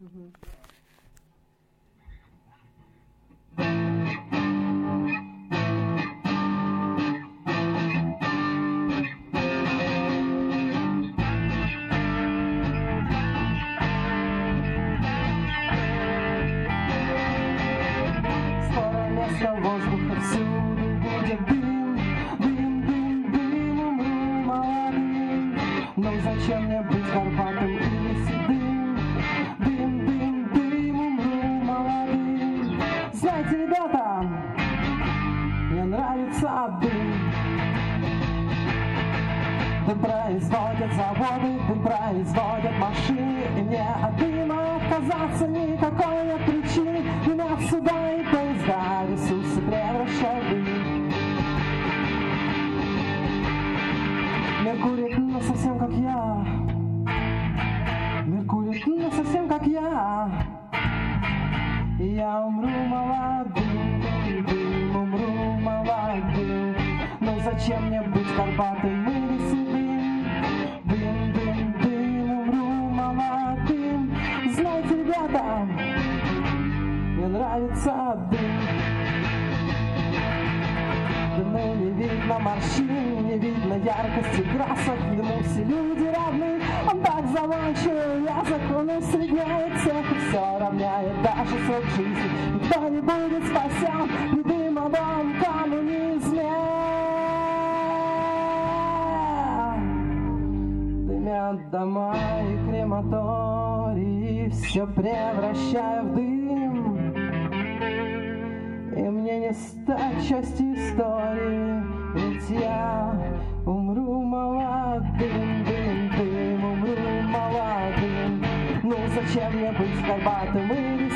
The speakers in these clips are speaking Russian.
Но зачем мне быть горбатым Дым производят заводы, дым производят машины. И мне от дыма отказаться никакой нет причины. Меня сюда и поезда, ресурсы превращают. В дым Меркурий, ну совсем как я. Меркурий, ну совсем как я. Я умру молодым, дым, умру молодым. Ну зачем мне быть горбатым ребята, мне нравится дым. Дыму не видно морщин, не видно яркости красок дыму все люди равны, он так заманчивый язык Он усредняет всех. Все равняет даже срок жизни. Никто не будет спасен при дымовом Дымят дома и крематории Все превращая в дым. И мне не стать частью истории Ведь я умру молодым Дым, дым, умру молодым. Ну зачем мне быть горбатым? Или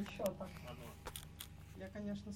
Ничего так. Я, конечно,